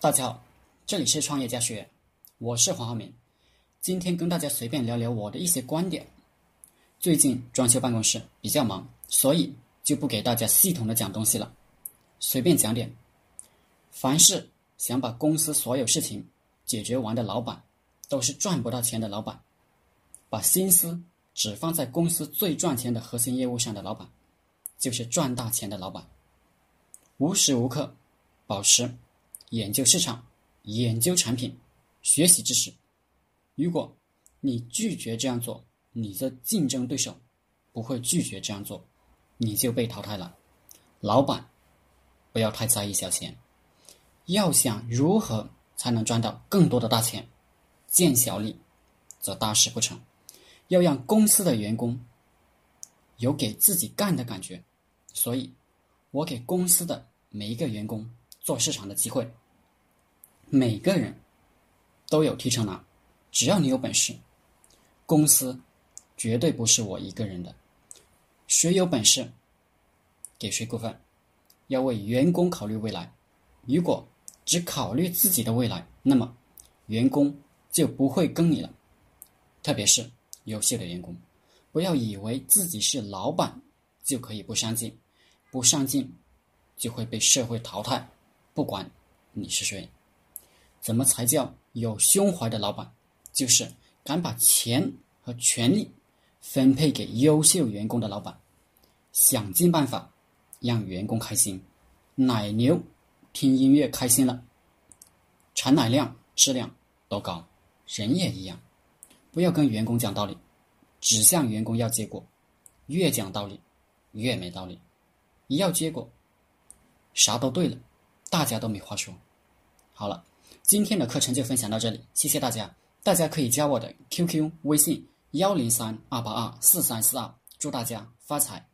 大家好，这里是创业家学院，我是黄浩明。今天跟大家随便聊聊我的一些观点。最近装修办公室比较忙，所以就不给大家系统的讲东西了，随便讲点。凡是想把公司所有事情解决完的老板，都是赚不到钱的老板；把心思只放在公司最赚钱的核心业务上的老板，就是赚大钱的老板。无时无刻保持研究市场、研究产品、学习知识。如果你拒绝这样做，你的竞争对手不会拒绝这样做，你就被淘汰了。老板不要太在意小钱，要想如何才能赚到更多的大钱，见小利则大事不成。要让公司的员工有给自己干的感觉，所以，我给公司的每一个员工做市场的机会，每个人都有提成拿，只要你有本事，公司。绝对不是我一个人的，谁有本事给谁股份，要为员工考虑未来。如果只考虑自己的未来，那么员工就不会跟你了。特别是优秀的员工，不要以为自己是老板就可以不上进，不上进就会被社会淘汰。不管你是谁，怎么才叫有胸怀的老板？就是敢把钱和权力。分配给优秀员工的老板，想尽办法让员工开心。奶牛听音乐开心了，产奶量、质量都高。人也一样，不要跟员工讲道理，只向员工要结果。越讲道理，越没道理。一要结果，啥都对了，大家都没话说。好了，今天的课程就分享到这里，谢谢大家。大家可以加我的 QQ 微信。幺零三二八二四三四二，祝大家发财。